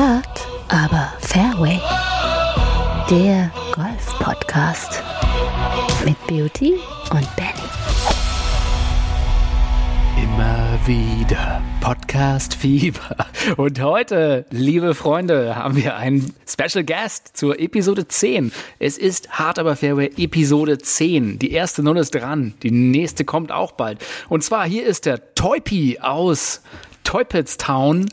Hard, aber Fairway. Der Golf-Podcast mit Beauty und Benny. Immer wieder Podcast Fieber. Und heute, liebe Freunde, haben wir einen Special Guest zur Episode 10. Es ist Hard aber Fairway Episode 10. Die erste Null ist dran. Die nächste kommt auch bald. Und zwar hier ist der Toypi aus Toypittstown.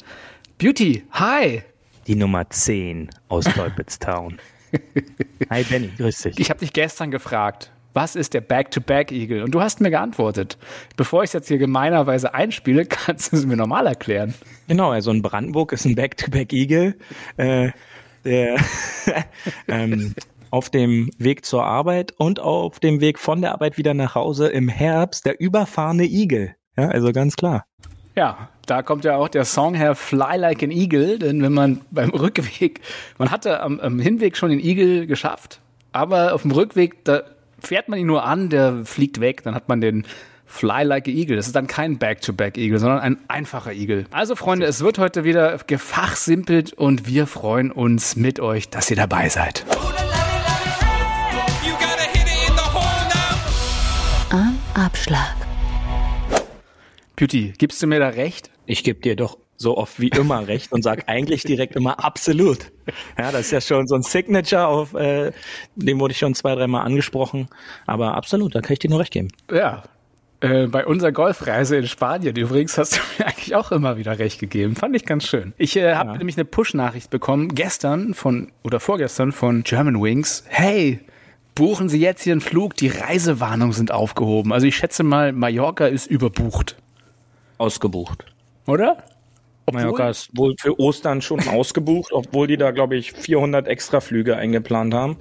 Beauty, hi. Die Nummer 10 aus Toypittstown. hi Benny, grüß dich. Ich habe dich gestern gefragt, was ist der Back-to-Back-Eagle? Und du hast mir geantwortet. Bevor ich es jetzt hier gemeinerweise einspiele, kannst du es mir normal erklären. Genau, also in Brandenburg ist ein Back-to-Back-Eagle, äh, der ähm, auf dem Weg zur Arbeit und auf dem Weg von der Arbeit wieder nach Hause im Herbst der überfahrene Igel. Ja, also ganz klar. Ja, da kommt ja auch der Song her Fly Like an Eagle, denn wenn man beim Rückweg, man hatte am, am Hinweg schon den Igel geschafft, aber auf dem Rückweg, da fährt man ihn nur an, der fliegt weg, dann hat man den Fly Like a Eagle. Das ist dann kein Back-to-Back-Eagle, sondern ein einfacher Igel. Also Freunde, es wird heute wieder gefachsimpelt und wir freuen uns mit euch, dass ihr dabei seid. Am Abschlag. Beauty, gibst du mir da recht? Ich gebe dir doch so oft wie immer recht und sag eigentlich direkt immer absolut. Ja, das ist ja schon so ein Signature, auf äh, dem wurde ich schon zwei, dreimal angesprochen. Aber absolut, da kann ich dir nur recht geben. Ja. Äh, bei unserer Golfreise in Spanien übrigens hast du mir eigentlich auch immer wieder recht gegeben. Fand ich ganz schön. Ich äh, habe ja. nämlich eine Push-Nachricht bekommen, gestern von oder vorgestern von German Wings. Hey, buchen Sie jetzt hier einen Flug, die Reisewarnungen sind aufgehoben. Also ich schätze mal, Mallorca ist überbucht. Ausgebucht. Oder? Obwohl, Mallorca ist wohl für Ostern schon ausgebucht, obwohl die da, glaube ich, 400 extra Flüge eingeplant haben.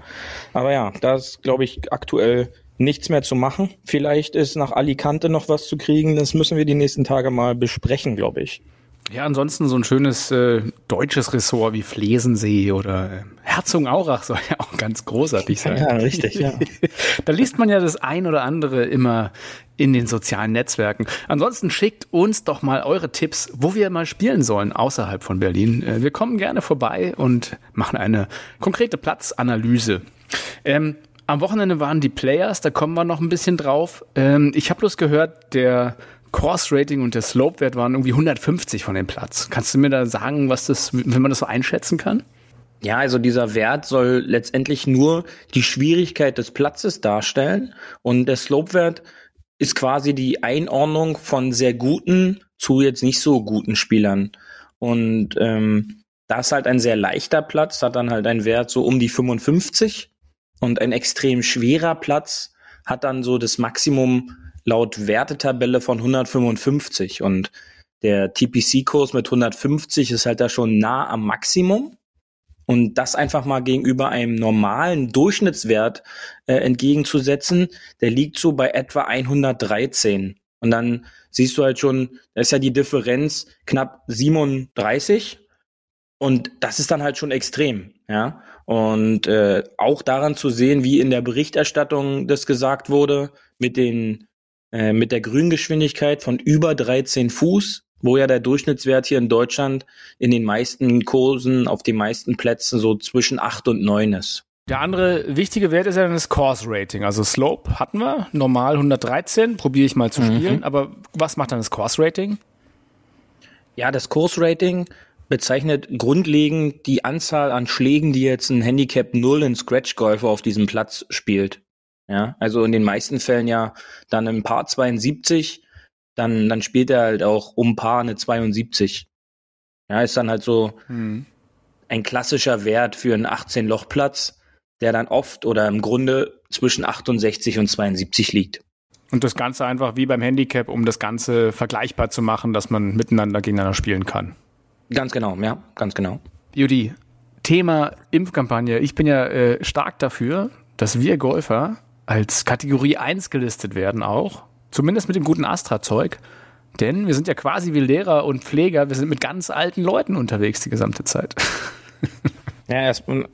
Aber ja, da ist, glaube ich, aktuell nichts mehr zu machen. Vielleicht ist nach Alicante noch was zu kriegen. Das müssen wir die nächsten Tage mal besprechen, glaube ich. Ja, ansonsten so ein schönes äh, deutsches Ressort wie Flesensee oder äh, Herzogenaurach soll ja auch ganz großartig sein. Ja, richtig, ja. da liest man ja das ein oder andere immer in den sozialen Netzwerken. Ansonsten schickt uns doch mal eure Tipps, wo wir mal spielen sollen außerhalb von Berlin. Äh, wir kommen gerne vorbei und machen eine konkrete Platzanalyse. Ähm, am Wochenende waren die Players, da kommen wir noch ein bisschen drauf. Ähm, ich habe bloß gehört, der Course-Rating und der Slope-Wert waren irgendwie 150 von dem Platz. Kannst du mir da sagen, was das, wenn man das so einschätzen kann? Ja, also dieser Wert soll letztendlich nur die Schwierigkeit des Platzes darstellen und der Slope-Wert ist quasi die Einordnung von sehr guten zu jetzt nicht so guten Spielern. Und ähm, da ist halt ein sehr leichter Platz, hat dann halt einen Wert so um die 55 und ein extrem schwerer Platz hat dann so das Maximum laut Wertetabelle von 155 und der TPC-Kurs mit 150 ist halt da schon nah am Maximum. Und das einfach mal gegenüber einem normalen Durchschnittswert äh, entgegenzusetzen, der liegt so bei etwa 113. Und dann siehst du halt schon, da ist ja die Differenz knapp 37. Und das ist dann halt schon extrem, ja. Und äh, auch daran zu sehen, wie in der Berichterstattung das gesagt wurde, mit den äh, mit der Grüngeschwindigkeit von über 13 Fuß, wo ja der Durchschnittswert hier in Deutschland in den meisten Kursen auf den meisten Plätzen so zwischen 8 und 9 ist. Der andere wichtige Wert ist ja dann das Course Rating. Also Slope hatten wir, normal 113, probiere ich mal zu mhm. spielen. Aber was macht dann das Course Rating? Ja, das Course Rating bezeichnet grundlegend die Anzahl an Schlägen, die jetzt ein Handicap 0 in Scratch Golfer auf diesem Platz spielt. Ja, also in den meisten Fällen ja dann im Paar 72, dann, dann spielt er halt auch um Paar eine 72. Ja, ist dann halt so hm. ein klassischer Wert für einen 18-Loch-Platz, der dann oft oder im Grunde zwischen 68 und 72 liegt. Und das Ganze einfach wie beim Handicap, um das Ganze vergleichbar zu machen, dass man miteinander gegeneinander spielen kann. Ganz genau, ja, ganz genau. Judy, Thema Impfkampagne. Ich bin ja äh, stark dafür, dass wir Golfer als Kategorie 1 gelistet werden auch. Zumindest mit dem guten Astra-Zeug. Denn wir sind ja quasi wie Lehrer und Pfleger, wir sind mit ganz alten Leuten unterwegs die gesamte Zeit. ja, erstmal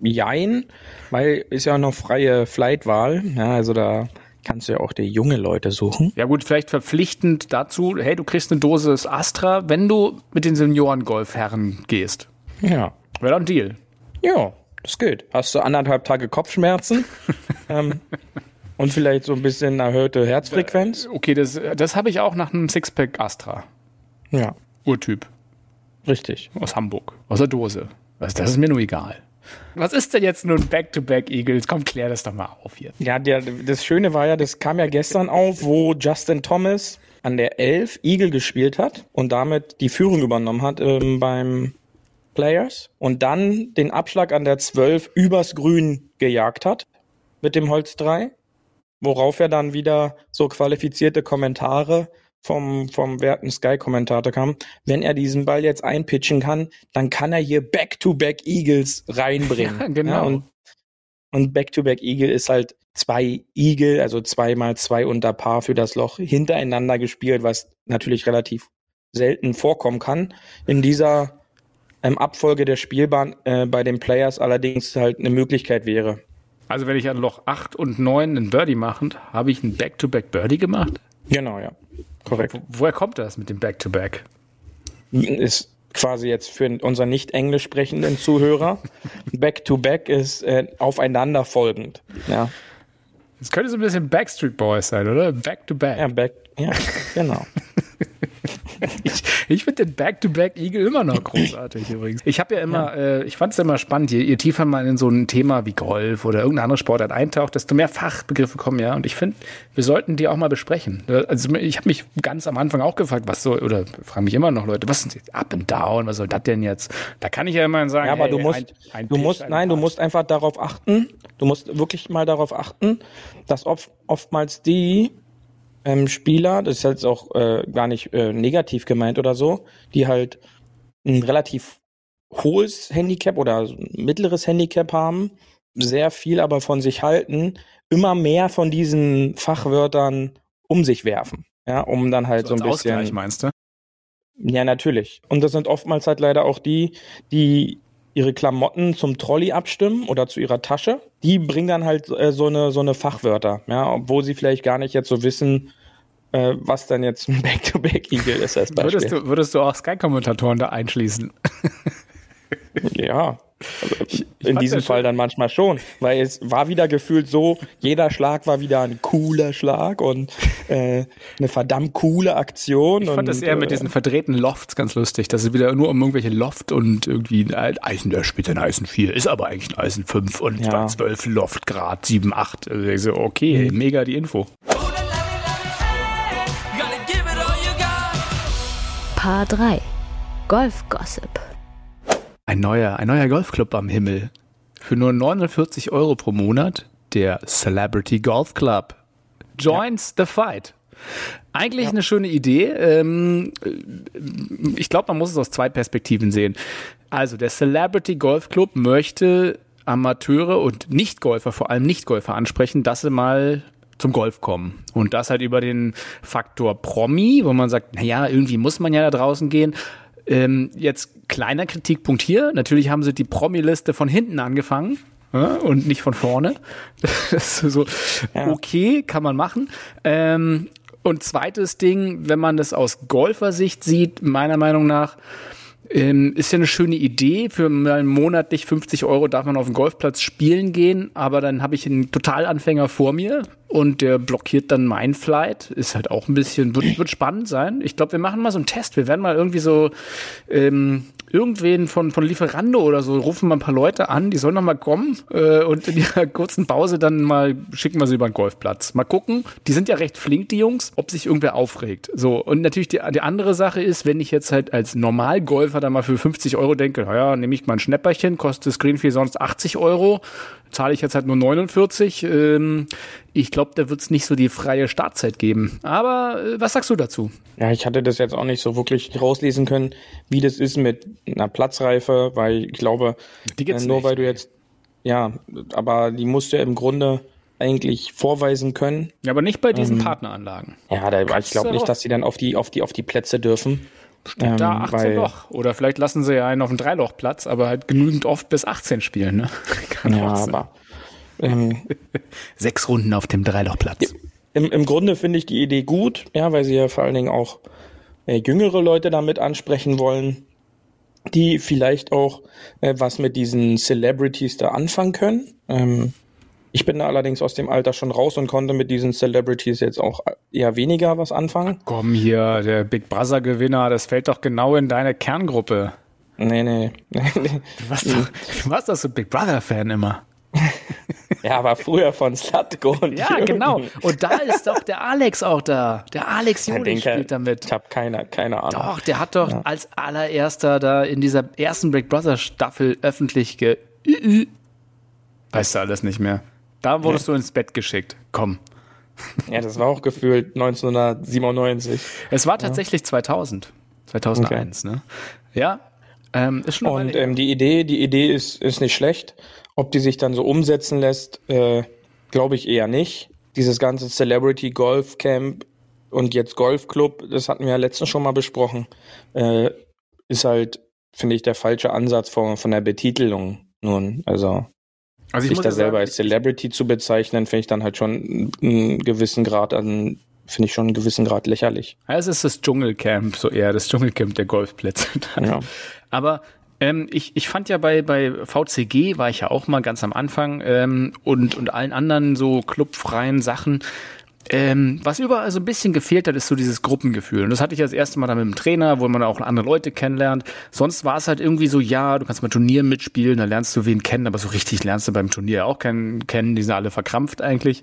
Jein, weil ist ja noch freie Flightwahl. Ja, also da kannst du ja auch die junge Leute suchen. Ja gut, vielleicht verpflichtend dazu, hey, du kriegst eine Dosis Astra, wenn du mit den Senioren-Golfherren gehst. Ja. Wäre doch ein Deal. Ja, das geht. Hast du anderthalb Tage Kopfschmerzen ähm, und vielleicht so ein bisschen erhöhte Herzfrequenz? Okay, das, das habe ich auch nach einem Sixpack Astra. Ja, Urtyp. richtig. Aus Hamburg. Aus der Dose. Das, das ist mir nur egal. Was ist denn jetzt nun Back-to-Back Eagles? Komm, klär das doch mal auf hier. Ja, der, das Schöne war ja, das kam ja gestern auf, wo Justin Thomas an der 11 Eagle gespielt hat und damit die Führung übernommen hat ähm, beim Players und dann den Abschlag an der 12 übers Grün gejagt hat mit dem Holz 3, worauf er dann wieder so qualifizierte Kommentare vom, vom werten Sky-Kommentator kam, wenn er diesen Ball jetzt einpitchen kann, dann kann er hier Back-to-Back Eagles reinbringen. Ja, genau. und und Back-to-Back Eagle ist halt zwei Eagle, also zweimal zwei unter Paar für das Loch hintereinander gespielt, was natürlich relativ selten vorkommen kann. In dieser ähm, Abfolge der Spielbahn äh, bei den Players allerdings halt eine Möglichkeit wäre. Also wenn ich an Loch 8 und 9 einen Birdie mache, habe ich einen Back-to-Back Birdie gemacht? Genau, ja. Korrekt. Wo, woher kommt das mit dem Back-to-Back? Ist quasi jetzt für unseren nicht englisch sprechenden Zuhörer. Back-to-Back ist äh, aufeinander folgend. Ja. Das könnte so ein bisschen Backstreet Boys sein, oder? Back-to-Back. Ja, back, ja, genau. Ich, ich finde den Back-to-Back Eagle immer noch großartig übrigens. Ich habe ja immer, äh, ich fand es immer spannend, je, je tiefer man in so ein Thema wie Golf oder irgendeine andere Sportart eintaucht, desto mehr Fachbegriffe kommen ja. Und ich finde, wir sollten die auch mal besprechen. Also ich habe mich ganz am Anfang auch gefragt, was so, oder frage mich immer noch Leute, was sind Up and Down, was soll das denn jetzt? Da kann ich ja immer sagen, Ja, aber hey, du musst, ein, ein du Pitch, musst, ein nein, du Putt. musst einfach darauf achten, du musst wirklich mal darauf achten, dass oft, oftmals die ähm, Spieler, das ist jetzt auch äh, gar nicht äh, negativ gemeint oder so, die halt ein relativ hohes Handicap oder so mittleres Handicap haben, sehr viel aber von sich halten, immer mehr von diesen Fachwörtern um sich werfen. Ja, um dann halt so, als ein bisschen. Ausgleich, meinst du? Ja, natürlich. Und das sind oftmals halt leider auch die, die ihre Klamotten zum Trolley abstimmen oder zu ihrer Tasche. Die bringen dann halt äh, so eine so eine Fachwörter, ja, obwohl sie vielleicht gar nicht jetzt so wissen, äh, was dann jetzt ein Back-to-Back-Eagle ist als Beispiel. Würdest du, würdest du auch Sky-Kommentatoren da einschließen? Ja. Also ich in fand diesem Fall dann manchmal schon, weil es war wieder gefühlt so, jeder Schlag war wieder ein cooler Schlag und äh, eine verdammt coole Aktion. Ich fand und, das eher mit äh, diesen verdrehten Lofts ganz lustig, dass es wieder nur um irgendwelche Loft und irgendwie ein Eisen, der spielt ein Eisen 4, ist aber eigentlich ein Eisen 5 und Ja. zwar 12 Loftgrad, 7, 8. Also ich so, okay, Mhm. mega die Info. Paar 3. Golf-Gossip. Ein neuer, ein neuer Golfclub am Himmel. Für nur 49 Euro pro Monat, der Celebrity Golf Club. Joins the fight. Eigentlich eine schöne Idee. Ähm, ich glaube, man muss es aus zwei Perspektiven sehen. Also, der Celebrity Golf Club möchte Amateure und Nichtgolfer, vor allem Nichtgolfer ansprechen, dass sie mal zum Golf kommen. Und das halt über den Faktor Promi, wo man sagt, naja, irgendwie muss man ja da draußen gehen. Ähm, jetzt kleiner Kritikpunkt hier. Natürlich haben sie die Promi-Liste von hinten angefangen und nicht von vorne. Das ist so, okay, kann man machen. Ähm, und zweites Ding, wenn man das aus Golfersicht sieht, meiner Meinung nach, ähm, ist ja eine schöne Idee. Für mal monatlich 50 Euro darf man auf dem Golfplatz spielen gehen, aber dann habe ich einen Totalanfänger vor mir und der blockiert dann mein Flight. Ist halt auch ein bisschen, wird, wird spannend sein. Ich glaube, wir machen mal so einen Test. Wir werden mal irgendwie so ähm, irgendwen von, von Lieferando oder so, rufen mal ein paar Leute an, die sollen noch mal kommen äh, und in ihrer kurzen Pause dann mal schicken wir sie über den Golfplatz. Mal gucken, die sind ja recht flink, die Jungs, ob sich irgendwer aufregt. So, und natürlich die, die andere Sache ist, wenn ich jetzt halt als Normalgolfer da mal für 50 Euro denke, naja, nehme ich mal ein Schnäpperchen, kostet Greenfee sonst 80 Euro, zahle ich jetzt halt nur 49. Ähm, ich glaube, da wird es nicht so die freie Startzeit geben. Aber äh, was sagst du dazu? Ja, ich hatte das jetzt auch nicht so wirklich rauslesen können, wie das ist mit einer Platzreife, weil ich glaube, äh, nur weil du jetzt, ja, aber die musst du ja im Grunde eigentlich vorweisen können. Ja, aber nicht bei diesen Partneranlagen. Ja, da, ich glaube nicht, dass sie dann auf die, auf die, auf die Plätze dürfen. Ähm, da 18 weil- Loch. Oder vielleicht lassen sie ja einen auf dem Dreilochplatz, aber halt genügend oft bis 18 spielen. Ne? Kann Ja, aber ähm, Sechs Runden auf dem Dreilochplatz. im, im Grunde finde ich die Idee gut, ja, weil sie ja vor allen Dingen auch äh, jüngere Leute damit ansprechen wollen. die vielleicht auch äh, was mit diesen Celebrities da anfangen können. Ähm, ich bin da allerdings aus dem Alter schon raus und konnte mit diesen Celebrities jetzt auch eher weniger was anfangen. Komm hier, der Big Brother Gewinner, das fällt doch genau in deine Kerngruppe. Nee, nee. Du warst doch, du warst doch so Big Brother Fan immer. ja, aber früher von Slatko und Ja, Jürgen. genau. Und da ist doch der Alex auch da. Der Alex Ja, Juli den spielt damit. Ich habe keine, keine Ahnung. Doch, der hat doch als allererster da in dieser ersten Big Brother Staffel öffentlich ge. Weißt du alles nicht mehr. Da wurdest du ins Bett geschickt. Komm. Ja, das war auch gefühlt 1997. Es war tatsächlich 2000. 2001, ne? Ja. Ähm, ist schon Und ähm, die Idee, die Idee ist, ist nicht schlecht. Ob die sich dann so umsetzen lässt, äh, glaube ich eher nicht. Dieses ganze Celebrity Golf Camp und jetzt Golf Club, das hatten wir ja letztens schon mal besprochen, äh, ist halt, finde ich, der falsche Ansatz von, von der Betitelung nun. Also Also ich sich da selber sagen, als Celebrity zu bezeichnen, finde ich dann halt schon einen gewissen Grad an, finde ich schon einen gewissen Grad lächerlich. Ja, es ist das Dschungelcamp, so eher das Dschungelcamp der Golfplätze. Ja. Aber ähm, ich, ich fand ja bei, bei VCG war ich ja auch mal ganz am Anfang ähm, und, und allen anderen so clubfreien Sachen. Ähm, was überall so ein bisschen gefehlt hat, ist so dieses Gruppengefühl. Und das hatte ich das erste Mal dann mit dem Trainer, wo man auch andere Leute kennenlernt. Sonst war es halt irgendwie so, ja, du kannst mal Turnier mitspielen, da lernst du wen kennen, aber so richtig lernst du beim Turnier auch kennen, kennen die sind alle verkrampft eigentlich.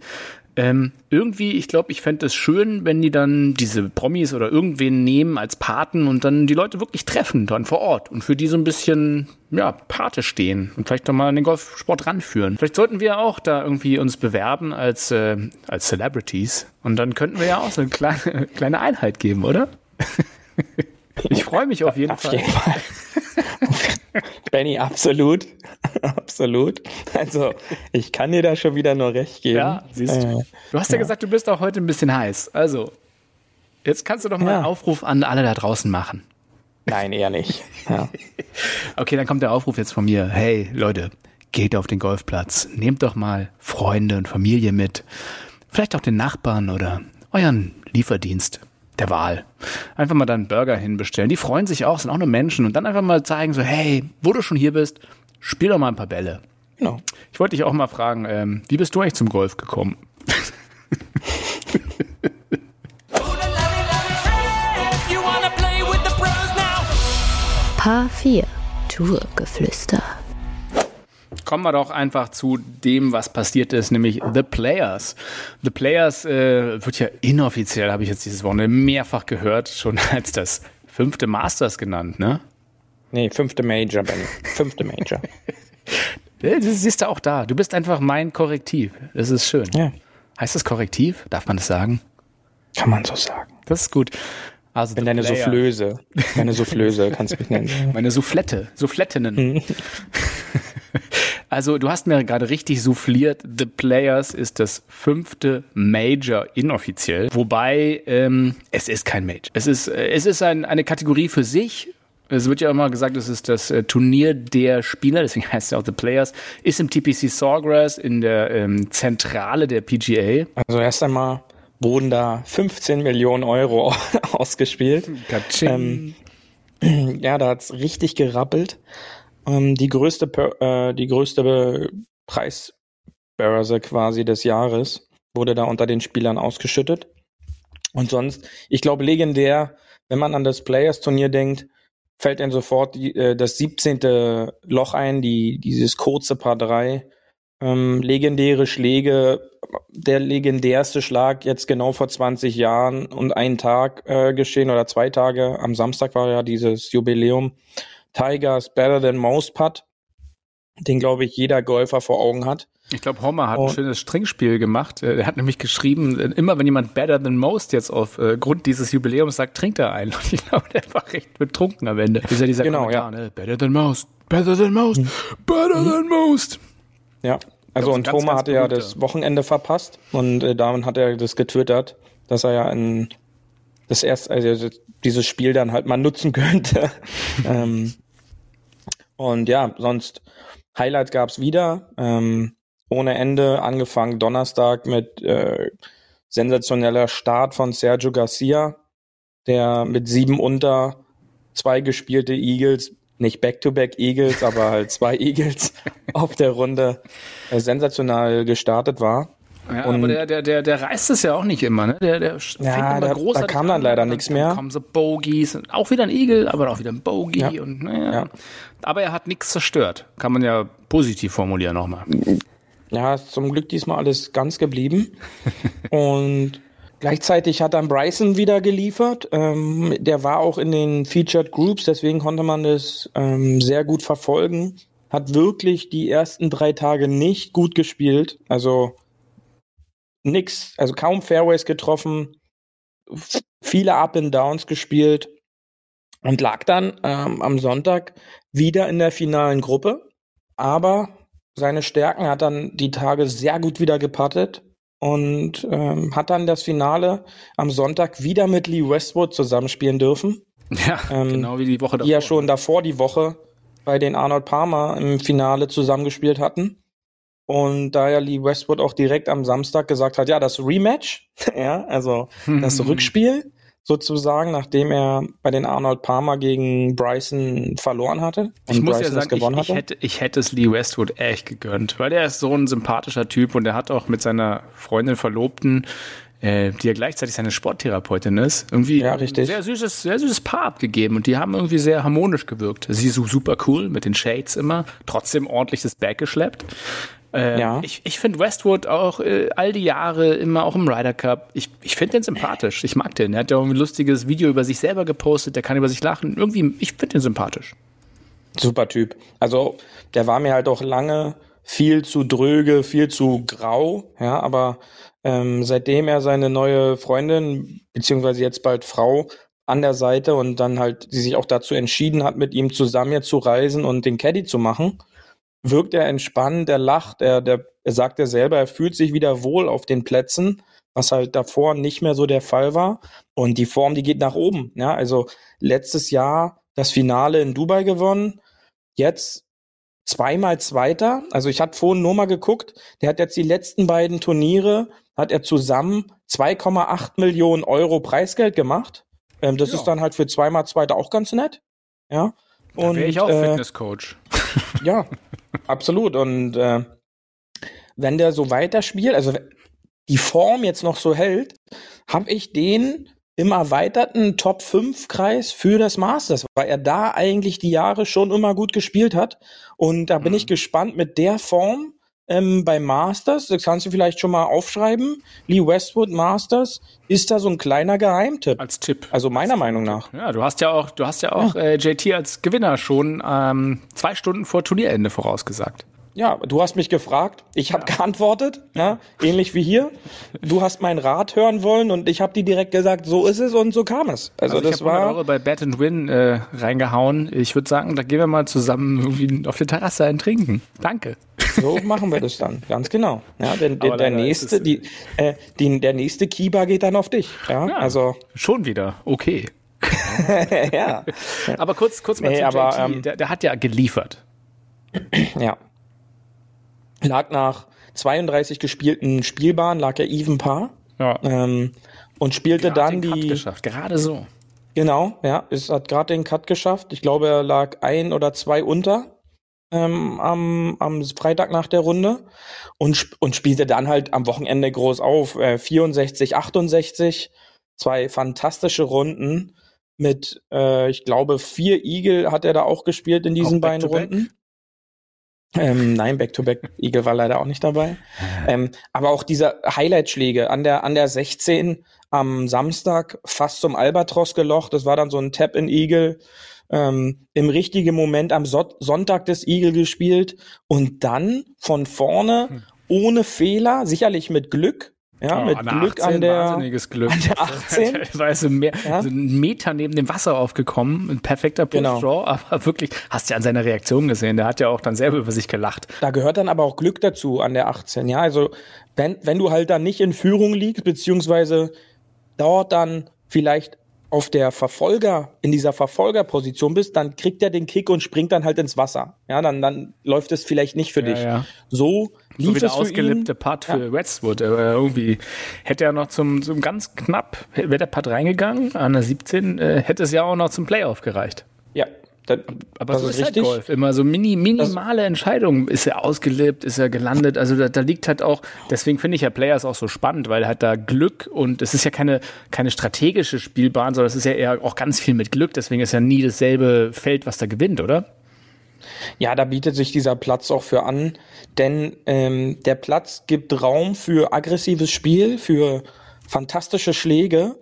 Ähm, irgendwie, ich glaube, ich fände es schön, wenn die dann diese Promis oder irgendwen nehmen als Paten und dann die Leute wirklich treffen, dann vor Ort und für die so ein bisschen, ja, Pate stehen und vielleicht doch mal an den Golfsport ranführen. Vielleicht sollten wir auch da irgendwie uns bewerben als, äh, als Celebrities und dann könnten wir ja auch so eine kleine, kleine Einheit geben, oder? Ich freue mich auf jeden Auf Fall. jeden Fall. Benny, absolut. absolut. Also, ich kann dir da schon wieder nur recht geben. Ja, siehst du. Äh, Du hast ja, gesagt, du bist auch heute ein bisschen heiß. Also, jetzt kannst du doch mal Ja. einen Aufruf an alle da draußen machen. nein, eher nicht. Ja. Okay, dann kommt der Aufruf jetzt von mir. Hey, Leute, geht auf den Golfplatz. Nehmt doch mal Freunde und Familie mit. Vielleicht auch den Nachbarn oder euren Lieferdienst der Wahl. Einfach mal da einen Burger hinbestellen. Die freuen sich auch, sind auch nur Menschen. Und dann einfach mal zeigen so, hey, wo du schon hier bist, spiel doch mal ein paar Bälle. Genau. Ich wollte dich auch mal fragen, ähm, wie bist du eigentlich zum Golf gekommen? Paar 4 Tourgeflüster. Kommen wir doch einfach zu dem, was passiert ist, nämlich The Players. The Players äh, wird ja inoffiziell, habe ich jetzt dieses Wochenende mehrfach gehört, schon als das fünfte Masters genannt, ne? Nee, fünfte Major, Benny. Fünfte Major. Äh, Das siehst du auch da. Du bist einfach mein Korrektiv. Das ist schön. Ja, Heißt das Korrektiv? Darf man das sagen? kann man so sagen. Das ist gut. Also Bin deine Player. Soufflöse. Deine Soufflöse, kannst mich nennen. Meine Soufflette, Soufflettinnen. also du hast mir gerade richtig souffliert. The Players ist das fünfte Major inoffiziell. Wobei ähm, es ist kein Major. Es ist, äh, es ist ein, eine Kategorie für sich. Es wird ja immer gesagt, es ist das äh, Turnier der Spieler, deswegen heißt es auch The Players, ist im TPC Sawgrass in der ähm, Zentrale der PGA. Also erst einmal wurden da 15 Millionen Euro ausgespielt. Katsching. Ja, da hat's richtig gerappelt. Ähm, die größte, Per- äh, die größte Preisbörse quasi des Jahres wurde da unter den Spielern ausgeschüttet. Und sonst, ich glaube, legendär, wenn man an das Players-Turnier denkt, fällt einem sofort die, äh, das 17. Loch ein, die, dieses kurze Paar 3. Ähm, legendäre Schläge, der legendärste Schlag jetzt genau vor 20 Jahren und einen Tag äh, geschehen oder zwei Tage. Am Samstag war ja dieses Jubiläum. Tigers Better Than Most Putt, den glaube ich jeder Golfer vor Augen hat. Ich glaube, Homer hat ein Und- schönes Stringspiel gemacht. Äh, Er hat nämlich geschrieben, äh, immer wenn jemand better than most jetzt auf äh, Grund dieses Jubiläums sagt, trinkt er ein. Und ich glaube, der war recht betrunken am Ende. Ist ja dieser Genau, Kommentar, ne? Better than most, better than most, better than most. Ja, also und ein ganz, Homer ganz hatte ja das Wochenende verpasst und äh, damit hat er das getwittert, dass er ja in das erste, also dieses Spiel dann halt mal nutzen könnte. ähm, und ja, sonst Highlights gab's wieder, ähm, ohne Ende, angefangen Donnerstag mit äh, sensationeller Start von Sergio Garcia, der mit sieben unter zwei gespielte Eagles nicht Back-to-Back Eagles, aber halt zwei Eagles auf der Runde äh, sensational gestartet war. Ja, Und- aber der, der, der, der reißt es ja auch nicht immer, ne? Der, der Ja, immer da- kam dann an, leider dann- nichts dann mehr. kommen so Bogies, auch wieder ein Igel, aber auch wieder ein Bogie Ja. und naja. Ja. Aber er hat nichts zerstört. Kann man ja positiv formulieren nochmal. Ja, ist zum Glück diesmal alles ganz geblieben. Und gleichzeitig hat dann Bryson wieder geliefert. Ähm, der war auch in den Featured Groups, deswegen konnte man das ähm, sehr gut verfolgen. Hat wirklich die ersten drei Tage nicht gut gespielt. Also nix, also kaum Fairways getroffen, viele Up and Downs gespielt und lag dann ähm, am Sonntag wieder in der finalen Gruppe. Aber seine Stärken hat dann die Tage sehr gut wieder gepattet und ähm, hat dann das Finale am Sonntag wieder mit Lee Westwood zusammenspielen dürfen, Ja, Ähm, genau wie die Woche die ja schon davor die Woche bei den Arnold Palmer im Finale zusammengespielt hatten. Und da ja Lee Westwood auch direkt am Samstag gesagt hat, ja, das Rematch, ja, also das Rückspiel sozusagen, nachdem er bei den Arnold Palmer gegen Bryson verloren hatte Ich muss Bryson ja sagen, ich, ich, hätte, ich hätte es Lee Westwood echt gegönnt, weil der ist so ein sympathischer Typ und der hat auch mit seiner Freundin Verlobten, äh, die ja gleichzeitig seine Sporttherapeutin ist, irgendwie Ja, richtig. ein sehr süßes, sehr süßes Paar abgegeben und die haben irgendwie sehr harmonisch gewirkt. Sie ist so super cool mit den Shades immer, trotzdem ordentlich das Bag geschleppt. Äh, Ja. Ich, ich finde Westwood auch äh, all die Jahre immer auch im Ryder Cup. Ich, ich finde den sympathisch. Ich mag den. Er hat ja auch ein lustiges Video über sich selber gepostet. Der kann über sich lachen. Irgendwie, ich finde den sympathisch. Super Typ. Also, der war mir halt auch lange viel zu dröge, viel zu grau, ja, aber ähm, seitdem er seine neue Freundin, beziehungsweise jetzt bald Frau, an der Seite und dann halt sie sich auch dazu entschieden hat, mit ihm zusammen jetzt zu reisen und den Caddy zu machen, wirkt er entspannt, er lacht, er, der, er sagt ja selber, er fühlt sich wieder wohl auf den Plätzen, was halt davor nicht mehr so der Fall war. Und die Form, die geht nach oben. Ja, also letztes Jahr das Finale in Dubai gewonnen, jetzt zweimal Zweiter. Also ich hatte vorhin nur mal geguckt, der hat jetzt die letzten beiden Turniere, hat er zusammen 2,8 Millionen Euro Preisgeld gemacht. Ähm, das Ja. ist dann halt für zweimal Zweiter auch ganz nett. Ja. Da wäre ich auch äh, Fitnesscoach. ja, absolut. Und äh, wenn der so weiterspielt, also die Form jetzt noch so hält, habe ich den im erweiterten Top 5 Kreis für das Masters, weil er da eigentlich die Jahre schon immer gut gespielt hat. Und da bin Mhm. ich gespannt mit der Form ähm, beim Masters. Das kannst du vielleicht schon mal aufschreiben. Lee Westwood Masters ist da so ein kleiner Geheimtipp. Als Tipp. Also meiner Meinung nach. Ja, du hast ja auch, du hast ja auch äh, JT als Gewinner schon ähm, zwei Stunden vor Turnierende vorausgesagt. Ja, du hast mich gefragt, ich habe geantwortet, ja, ähnlich wie hier. Du hast meinen Rat hören wollen und ich habe dir direkt gesagt, so ist es und so kam es. Also, Also ich das habe 100 war Euro bei Bet and Win äh, reingehauen. Ich würde sagen, da gehen wir mal zusammen irgendwie auf der Terrasse ein trinken. Danke. so machen wir das dann, ganz genau. Ja, denn der, der nächste, die, äh, die, der nächste Kiba geht dann auf dich. Ja, Ja. also Schon wieder. Okay. ja, Aber kurz, kurz mal Nee, zu aber, JT. ähm, der, der hat ja geliefert. ja. Lag nach 32 gespielten Spielbahnen, lag er even par Ja. ähm, und spielte Gerade dann den Cut die geschafft. Gerade so. Genau, ja, es hat gerade den Cut geschafft. Ich glaube, er lag ein oder zwei unter ähm, am, am Freitag nach der Runde und, und spielte dann halt am Wochenende groß auf. Äh, 64, 68, zwei fantastische Runden mit, äh, ich glaube, vier Eagle hat er da auch gespielt in diesen Auch beiden? Runden. Ähm, nein, Back-to-Back Eagle war leider auch nicht dabei. Ähm, aber auch diese Highlight-Schläge an der, an der 16 am Samstag fast zum Albatros gelocht. Das war dann so ein Tap-in-Eagle. Ähm, Im richtigen Moment am so Sonntag des Eagle gespielt und dann von vorne ohne Fehler, sicherlich mit Glück, ja, Oh, mit Glück 18, an der, Wahnsinniges Glück. an der 18. Er war so, mehr, Ja. so ein Meter neben dem Wasser aufgekommen. Ein perfekter Genau. Push-Draw. Aber wirklich, hast ja an seiner Reaktion gesehen. Der hat ja auch dann selber über sich gelacht. Da gehört dann aber auch Glück dazu an der 18. Ja, also wenn, wenn du halt dann nicht in Führung liegst, beziehungsweise dort dann vielleicht auf der Verfolger, in dieser Verfolgerposition bist, dann kriegt er den Kick und springt dann halt ins Wasser. Ja, dann, dann läuft es vielleicht nicht für Ja, dich. ja. So lief So wie der ausgelippte Putt für Westwood. Aber irgendwie hätte er noch zum, zum ganz knapp, wäre der Putt reingegangen an der 17, äh, hätte es ja auch noch zum Playoff gereicht. Ja, Das, Aber das so ist, halt Golf. Immer so mini, minimale Entscheidungen. Ist er ausgelebt? Ist er gelandet? Also da, da liegt halt auch, deswegen finde ich ja Players auch so spannend, weil halt da Glück und es ist ja keine, keine strategische Spielbahn, sondern es ist ja eher auch ganz viel mit Glück. Deswegen ist ja nie dasselbe Feld, was da gewinnt, oder? Ja, da bietet sich dieser Platz auch für an, denn ähm, der Platz gibt Raum für aggressives Spiel, für fantastische Schläge,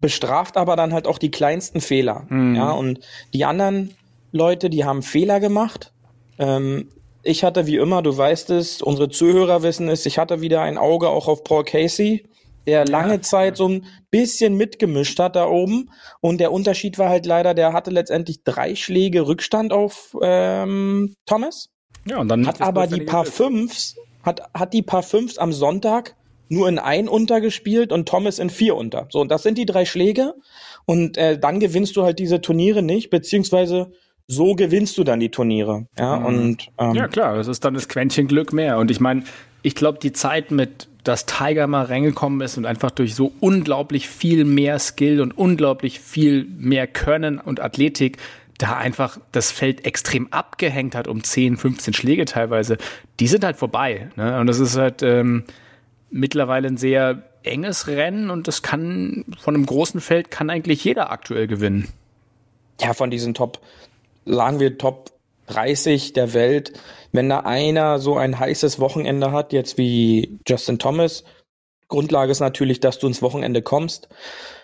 bestraft aber dann halt auch die kleinsten Fehler. Ja, und die anderen Leute, die haben Fehler gemacht. Ähm, ich hatte wie immer, du weißt es, unsere Zuhörer wissen es, ich hatte wieder ein Auge auch auf Paul Casey, der lange Zeit so ein bisschen mitgemischt hat da oben. Und der Unterschied war halt leider, der hatte letztendlich drei Schläge Rückstand auf ähm, Thomas, Ja, und dann hat aber die paar Fünfs, hat, hat die paar Fünfs am Sonntag nur in ein Unter gespielt und Thomas in vier Unter. So, und das sind die drei Schläge. Und äh, dann gewinnst du halt diese Turniere nicht, beziehungsweise so gewinnst du dann die Turniere. Ja, und ähm, Ja, klar, das ist dann das Quäntchen Glück mehr. Und ich meine, ich glaube, die Zeit mit, dass Tiger mal reingekommen ist und einfach durch so unglaublich viel mehr Skill und unglaublich viel mehr Können und Athletik da einfach das Feld extrem abgehängt hat um 10, 15 Schläge teilweise, die sind halt vorbei. Ne? Und das ist halt ähm, mittlerweile ein sehr enges Rennen und das kann von einem großen Feld kann eigentlich jeder aktuell gewinnen. ja, von diesen Top, sagen wir Top 30 der Welt, wenn da einer so ein heißes Wochenende hat, jetzt wie Justin Thomas, Grundlage ist natürlich, dass du ins Wochenende kommst.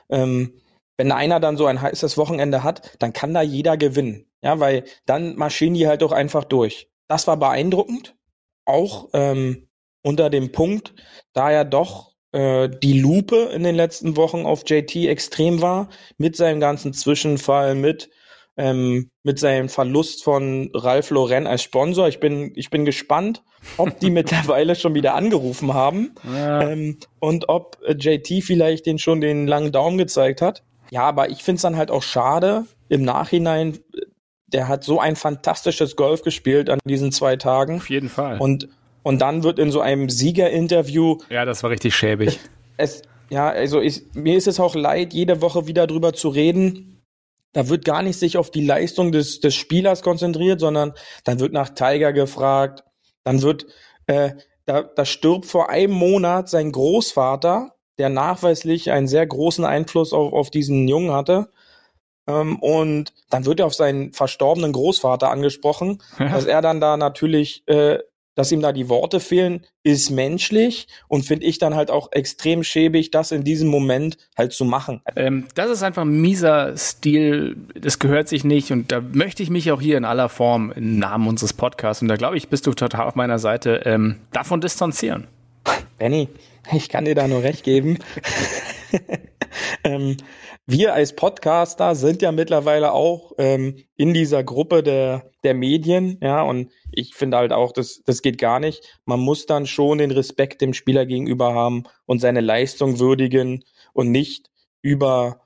Ähm, wenn da einer dann so ein heißes Wochenende hat, dann kann da jeder gewinnen. Ja, weil dann marschieren die halt auch einfach durch. Das war beeindruckend. Auch ähm, unter dem Punkt, da ja doch äh, die Lupe in den letzten Wochen auf JT extrem war, mit seinem ganzen Zwischenfall, mit ähm, mit seinem Verlust von Ralph Lauren als Sponsor. Ich bin, ich bin gespannt, ob die mittlerweile schon wieder angerufen haben ähm, und ob äh, JT vielleicht den schon den langen Daumen gezeigt hat. Ja, aber ich find's dann halt auch schade im Nachhinein. äh, Der hat so ein fantastisches Golf gespielt an diesen zwei Tagen. Auf jeden Fall. Und, und dann wird in so einem Siegerinterview ja, das war richtig schäbig. es, ja, also ich, mir ist es auch leid, jede Woche wieder drüber zu reden. Da wird gar nicht sich auf die Leistung des, des Spielers konzentriert, sondern dann wird nach Tiger gefragt. Dann wird, äh, da, da stirbt vor einem Monat sein Großvater, der nachweislich einen sehr großen Einfluss auf, auf diesen Jungen hatte. Ähm, und dann wird er auf seinen verstorbenen Großvater angesprochen, dass er dann da natürlich, äh, dass ihm da die Worte fehlen, ist menschlich und finde ich dann halt auch extrem schäbig, das in diesem Moment halt zu machen. Ähm, das ist einfach ein mieser Stil, das gehört sich nicht und da möchte ich mich auch hier in aller Form im Namen unseres Podcasts und da glaube ich, bist du total auf meiner Seite, ähm, davon distanzieren. Benny, ich kann dir da nur recht geben. ähm, wir als Podcaster sind ja mittlerweile auch ähm, in dieser Gruppe der, der Medien, ja, und ich finde halt auch, das, das geht gar nicht. Man muss dann schon den Respekt dem Spieler gegenüber haben und seine Leistung würdigen und nicht über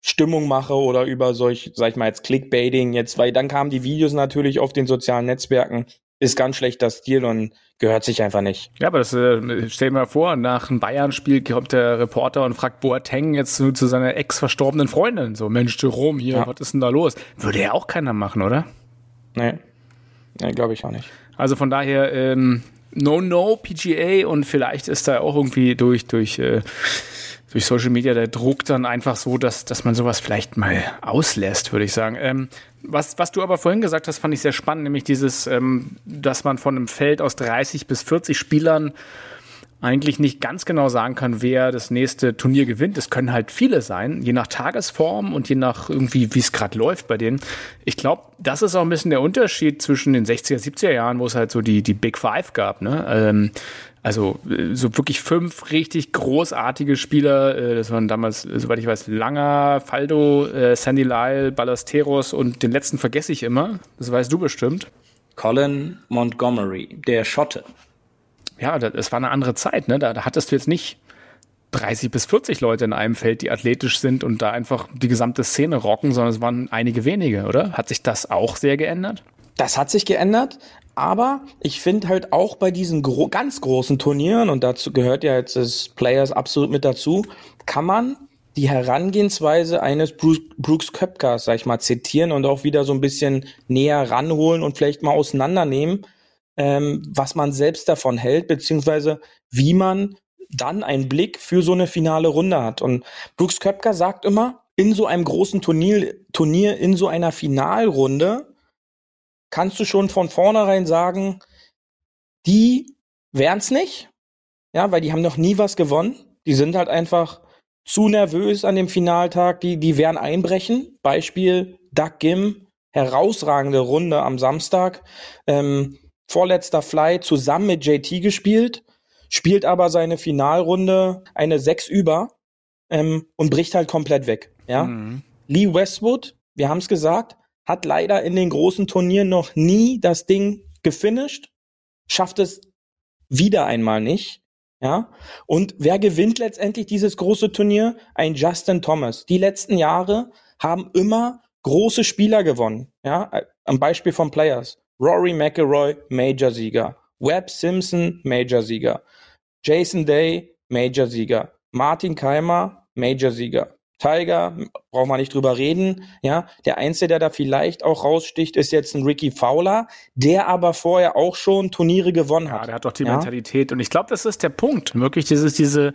Stimmung mache oder über solch, sag ich mal jetzt Clickbaiting jetzt, weil dann kamen die Videos natürlich auf den sozialen Netzwerken, ist ganz schlechter Stil und gehört sich einfach nicht. Ja, aber das äh, stell mal vor, nach einem Bayern-Spiel kommt der Reporter und fragt Boateng jetzt zu, zu seiner ex verstorbenen Freundin, so Mensch, Jerome hier, Ja. was ist denn da los? Würde ja auch keiner machen, oder? Nee. Nee, glaube ich auch nicht. Also von daher, ähm, no, no, PGA und vielleicht ist da auch irgendwie durch, durch, äh, durch Social Media der Druck dann einfach so, dass, dass man sowas vielleicht mal auslässt, würde ich sagen. Ähm, was, was du aber vorhin gesagt hast, fand ich sehr spannend, nämlich dieses, ähm, dass man von einem Feld aus 30 bis 40 Spielern eigentlich nicht ganz genau sagen kann, wer das nächste Turnier gewinnt. Es können halt viele sein, je nach Tagesform und je nach irgendwie, wie es gerade läuft bei denen. Ich glaube, das ist auch ein bisschen der Unterschied zwischen den 60er, 70er Jahren, wo es halt so die, die Big Five gab. Ne? Ähm, also äh, so wirklich fünf richtig großartige Spieler. Äh, das waren damals, äh, soweit ich weiß, Langer, Faldo, Sandy Lyle, Ballesteros und den letzten vergesse ich immer. Das weißt du bestimmt. Colin Montgomery, der Schotte. ja, das, es war eine andere Zeit, ne? Da, da hattest du jetzt nicht 30 bis 40 Leute in einem Feld, die athletisch sind und da einfach die gesamte Szene rocken, sondern es waren einige wenige, oder? Hat sich das auch sehr geändert? Das hat sich geändert, aber ich finde halt auch bei diesen gro ganz großen Turnieren, und dazu gehört ja jetzt das Players absolut mit dazu, kann man die Herangehensweise eines Bruce, Brooks Köpkers, sag ich mal, zitieren und auch wieder so ein bisschen näher ranholen und vielleicht mal auseinandernehmen, ähm, was man selbst davon hält, beziehungsweise wie man dann einen Blick für so eine finale Runde hat. Und Brooks Köpker sagt immer, in so einem großen Turnier, Turnier, in so einer Finalrunde, kannst du schon von vornherein sagen, die wären's nicht, ja, weil die haben noch nie was gewonnen. Die sind halt einfach zu nervös an dem Finaltag, die, die werden einbrechen. Beispiel Doug Gim, herausragende Runde am Samstag. Ähm, vorletzter Fly zusammen mit JT gespielt, spielt aber seine Finalrunde eine 6 über ähm, und bricht halt komplett weg. Ja? Mhm. Lee Westwood, wir haben es gesagt, hat leider in den großen Turnieren noch nie das Ding gefinisht, schafft es wieder einmal nicht. Ja, und wer gewinnt letztendlich dieses große Turnier? Ein Justin Thomas. Die letzten Jahre haben immer große Spieler gewonnen. Ja, am Beispiel von Players. Rory McIlroy, Major-Sieger. Webb Simpson, Major-Sieger. Jason Day, Major-Sieger. Martin Keimer, Major-Sieger. Tiger, braucht man nicht drüber reden. Ja, der Einzige, der da vielleicht auch raussticht, ist jetzt ein Ricky Fowler, der aber vorher auch schon Turniere gewonnen Ja, hat. der hat doch die Ja. Mentalität. Und ich glaube, das ist der Punkt. Wirklich dieses, diese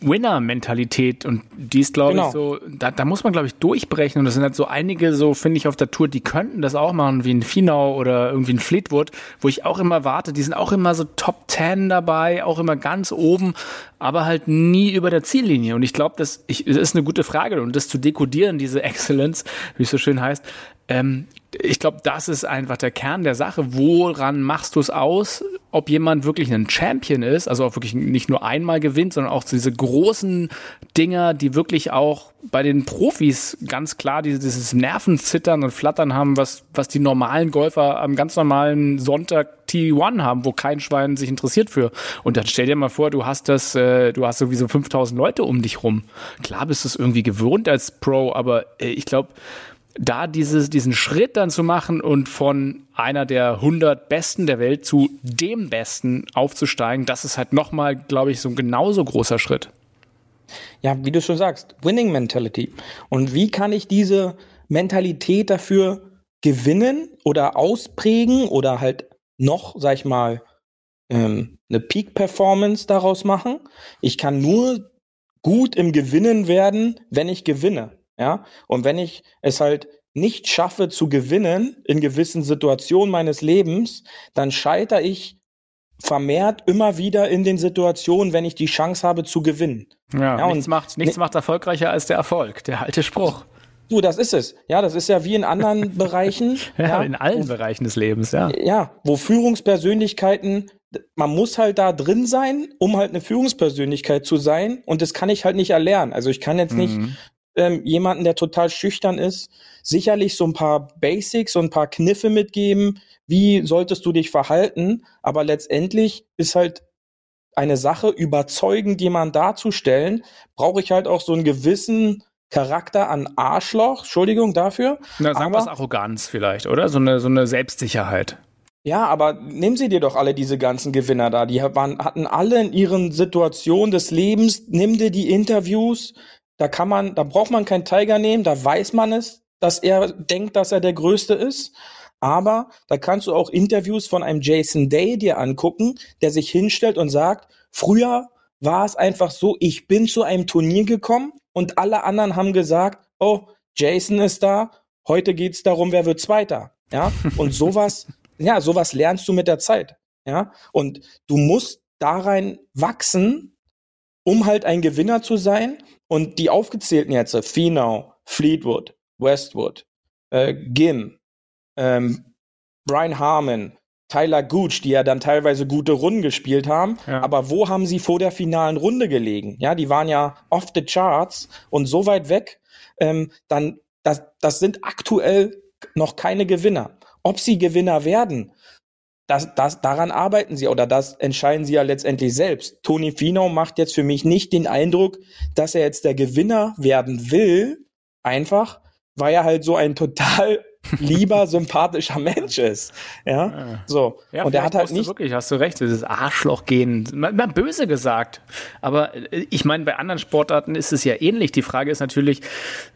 Winner-Mentalität. Und die ist, glaube Genau. ich, so, da, da muss man, glaube ich, durchbrechen. Und das sind halt so einige, so finde ich, auf der Tour, die könnten das auch machen, wie ein Finau oder irgendwie ein Fleetwood, wo ich auch immer warte. Die sind auch immer so Top 10 dabei, auch immer ganz oben, aber halt nie über der Ziellinie. Und ich glaube, das, ich, das ist eine gute Frage. Und das zu dekodieren, diese Excellence, wie es so schön heißt, ähm, ich glaube, das ist einfach der Kern der Sache. Woran machst du es aus, ob jemand wirklich ein Champion ist, also auch wirklich nicht nur einmal gewinnt, sondern auch diese großen Dinger, die wirklich auch bei den Profis ganz klar dieses, Nervenzittern und Flattern haben, was, was die normalen Golfer am ganz normalen Sonntag T1 haben, wo kein Schwein sich interessiert für. Und dann stell dir mal vor, du hast das, äh, du hast sowieso 5000 Leute um dich rum. Klar bist du es irgendwie gewohnt als Pro, aber äh, ich glaube, da dieses, diesen Schritt dann zu machen und von einer der 100 Besten der Welt zu dem Besten aufzusteigen, das ist halt nochmal, glaube ich, so ein genauso großer Schritt. Ja, wie du schon sagst, Winning Mentality. Und wie kann ich diese Mentalität dafür gewinnen oder ausprägen oder halt noch, sag ich mal, ähm, eine Peak-Performance daraus machen? Ich kann nur gut im Gewinnen werden, wenn ich gewinne. Ja, und wenn ich es halt nicht schaffe zu gewinnen in gewissen Situationen meines Lebens, dann scheitere ich vermehrt immer wieder in den Situationen, wenn ich die Chance habe zu gewinnen. Ja, Ja, nichts, und- macht, nichts macht erfolgreicher als der Erfolg, der alte Spruch. Du, das ist es. Ja, das ist ja wie in anderen Bereichen. Ja, ja, in allen Bereichen des Lebens, ja. ja, wo Führungspersönlichkeiten, man muss halt da drin sein, um halt eine Führungspersönlichkeit zu sein. Und das kann ich halt nicht erlernen. Also ich kann jetzt nicht Mhm. Ähm, jemanden, der total schüchtern ist, sicherlich so ein paar Basics, so ein paar Kniffe mitgeben. Wie solltest du dich verhalten? Aber letztendlich ist halt eine Sache, überzeugend jemand darzustellen, brauche ich halt auch so einen gewissen Charakter an Arschloch, Entschuldigung dafür. Na, sagen wir es Arroganz vielleicht, oder? So eine, so eine Selbstsicherheit. ja, aber nehmen Sie dir doch alle diese ganzen Gewinner da. Die waren, hatten alle in ihren Situationen des Lebens, nimm dir die Interviews, da kann man, da braucht man keinen Tiger nehmen, da weiß man es, dass er denkt, dass er der Größte ist. Aber da kannst du auch Interviews von einem Jason Day dir angucken, der sich hinstellt und sagt, früher war es einfach so, ich bin zu einem Turnier gekommen und alle anderen haben gesagt, oh, Jason ist da, heute geht's darum, wer wird Zweiter. Ja, und sowas, ja, sowas lernst du mit der Zeit. Ja, und du musst da rein wachsen, um halt ein Gewinner zu sein. Und die aufgezählten jetzt, Finau, Fleetwood, Westwood, äh, Gim, ähm, Brian Harmon, Tyler Gooch, die ja dann teilweise gute Runden gespielt haben. Ja. Aber wo haben sie vor der finalen Runde gelegen? Ja, die waren ja off the charts und so weit weg. Ähm, dann, das, das sind aktuell noch keine Gewinner. Ob sie Gewinner werden, das, das, daran arbeiten sie oder das entscheiden sie ja letztendlich selbst. Tony Finau macht jetzt für mich nicht den Eindruck, dass er jetzt der Gewinner werden will, einfach, weil er halt so ein total lieber sympathischer Mensch ist. Ja, so. Ja, und er hat halt nicht. Wirklich, hast du recht, dieses Arschloch-Gehen. Mal, mal böse gesagt. Aber äh, ich meine, bei anderen Sportarten ist es ja ähnlich. Die Frage ist natürlich,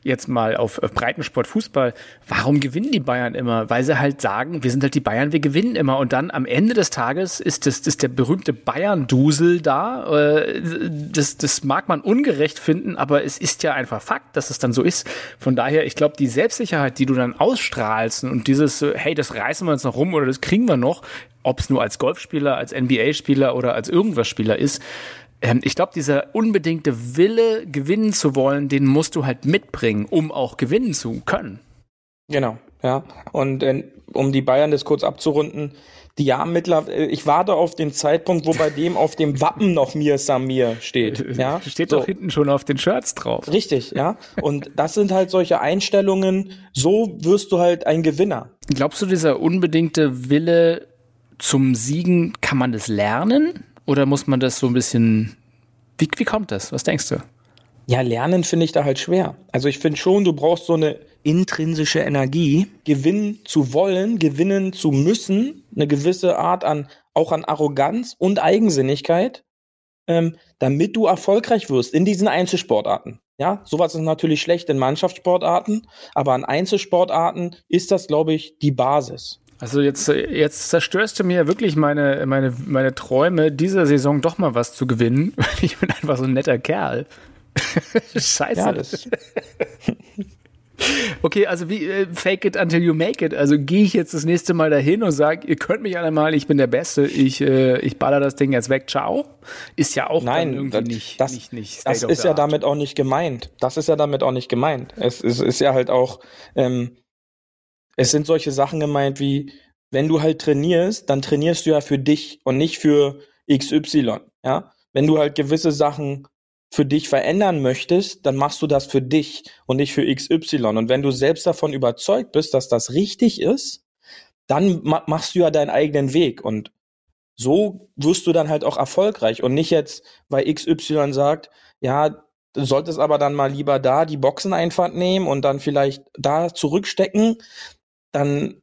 jetzt mal auf äh, Breitensport, Fußball, warum gewinnen die Bayern immer? Weil sie halt sagen, wir sind halt die Bayern, wir gewinnen immer. Und dann am Ende des Tages ist das, das der berühmte Bayern-Dusel da. Äh, Das, das mag man ungerecht finden, aber es ist ja einfach Fakt, dass es dann so ist. Von daher, ich glaube, die Selbstsicherheit, die du dann ausstrahlst und dieses, hey, das reißen wir uns noch rum oder das kriegen wir noch, ob es nur als Golfspieler, als NBA-Spieler oder als irgendwas Spieler ist, ähm, ich glaube, dieser unbedingte Wille, gewinnen zu wollen, den musst du halt mitbringen, um auch gewinnen zu können. Genau, ja. Und äh, um die Bayern das kurz abzurunden, die haben mittlerweile, ich warte auf den Zeitpunkt, wo bei dem auf dem Wappen noch Mir Samir steht. Ja, Steht so. doch hinten schon auf den Shirts drauf. Richtig, ja. Und das sind halt solche Einstellungen, so wirst du halt ein Gewinner. Glaubst du, dieser unbedingte Wille zum Siegen, kann man das lernen? Oder muss man das so ein bisschen, wie, wie kommt das? Was denkst du? Ja, lernen finde ich da halt schwer. Also ich finde schon, du brauchst so eine intrinsische Energie, gewinnen zu wollen, gewinnen zu müssen, eine gewisse Art an, auch an Arroganz und Eigensinnigkeit, ähm, damit du erfolgreich wirst in diesen Einzelsportarten. Ja, sowas ist natürlich schlecht in Mannschaftssportarten, aber an Einzelsportarten ist das, glaube ich, die Basis. Also jetzt, jetzt zerstörst du mir wirklich meine, meine, meine Träume, dieser Saison doch mal was zu gewinnen. Ich bin einfach so ein netter Kerl. Scheiße. Ja, das, Okay, also wie äh, fake it until you make it. Also gehe ich jetzt das nächste Mal dahin und sage, ihr könnt mich alle mal, ich bin der Beste, ich, äh, ich baller das Ding jetzt weg, ciao. Ist ja auch Nein, irgendwie das, nicht, das, nicht, nicht das ist ja Art. damit auch nicht gemeint. Das ist ja damit auch nicht gemeint. Es, es ist ja halt auch, ähm, es sind solche Sachen gemeint wie, wenn du halt trainierst, dann trainierst du ja für dich und nicht für XY. Ja, wenn du halt gewisse Sachen für dich verändern möchtest, dann machst du das für dich und nicht für XY. Und wenn du selbst davon überzeugt bist, dass das richtig ist, dann ma machst du ja deinen eigenen Weg und so wirst du dann halt auch erfolgreich und nicht jetzt, weil XY sagt, ja, du solltest aber dann mal lieber da die Boxeneinfahrt nehmen und dann vielleicht da zurückstecken, dann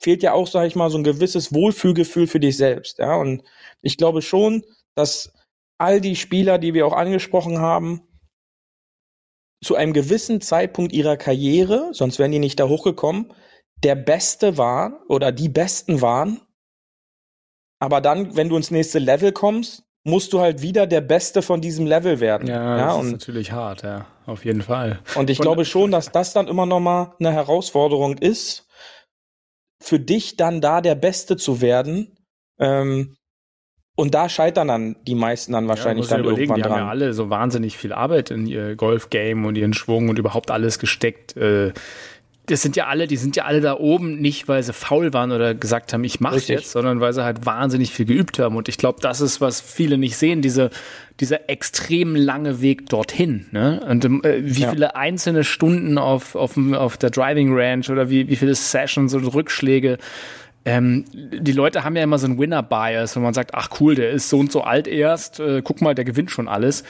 fehlt ja auch, sag ich mal, so ein gewisses Wohlfühlgefühl für dich selbst, ja, und ich glaube schon, dass all die Spieler, die wir auch angesprochen haben, zu einem gewissen Zeitpunkt ihrer Karriere, sonst wären die nicht da hochgekommen, der Beste war oder die Besten waren. Aber dann, wenn du ins nächste Level kommst, musst du halt wieder der Beste von diesem Level werden. Ja, das ist natürlich hart, ja, auf jeden Fall. und ich Und- glaube schon, dass das dann immer noch mal eine Herausforderung ist, für dich dann da der Beste zu werden. Ähm, und da scheitern dann die meisten dann wahrscheinlich ja, dann überlegen, irgendwann die dran. haben ja alle so wahnsinnig viel Arbeit in ihr Golfgame und ihren Schwung und überhaupt alles gesteckt. Äh, Das sind ja alle, die sind ja alle da oben, nicht weil sie faul waren oder gesagt haben, ich mach's jetzt, sondern weil sie halt wahnsinnig viel geübt haben. Und ich glaube, das ist, was viele nicht sehen, diese, dieser extrem lange Weg dorthin. Ne? Und ähm, äh, wie Ja. viele einzelne Stunden auf, auf, auf der Driving Range oder wie, wie viele Sessions und Rückschläge ähm, die Leute haben ja immer so einen Winner-Bias, wenn man sagt, ach cool, der ist so und so alt erst, äh, guck mal, der gewinnt schon alles.